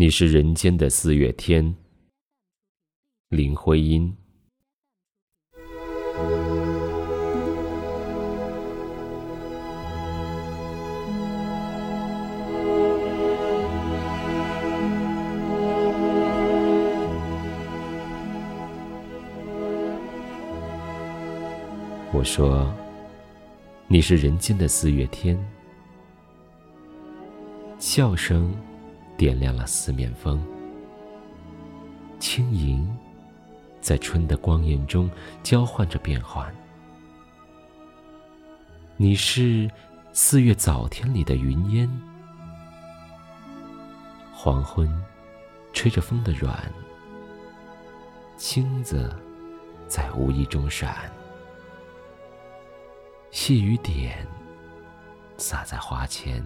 你是人间的四月天，林徽因。我说，你是人间的四月天，笑声。点亮了四面风，轻盈，在春的光艳中交换着变幻。你是四月早天里的云烟，黄昏，吹着风的软，星子在无意中闪，细雨点洒在花前。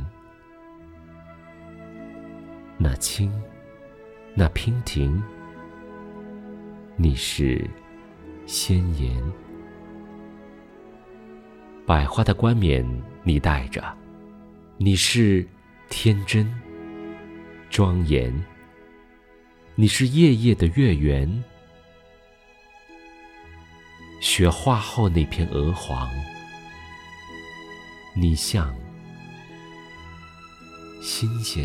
那清，那娉婷，你是鲜艳。百花的冠冕你戴着，你是天真庄严。你是夜夜的月圆，雪化后那片鹅黄，你像新鲜。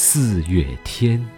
四月天。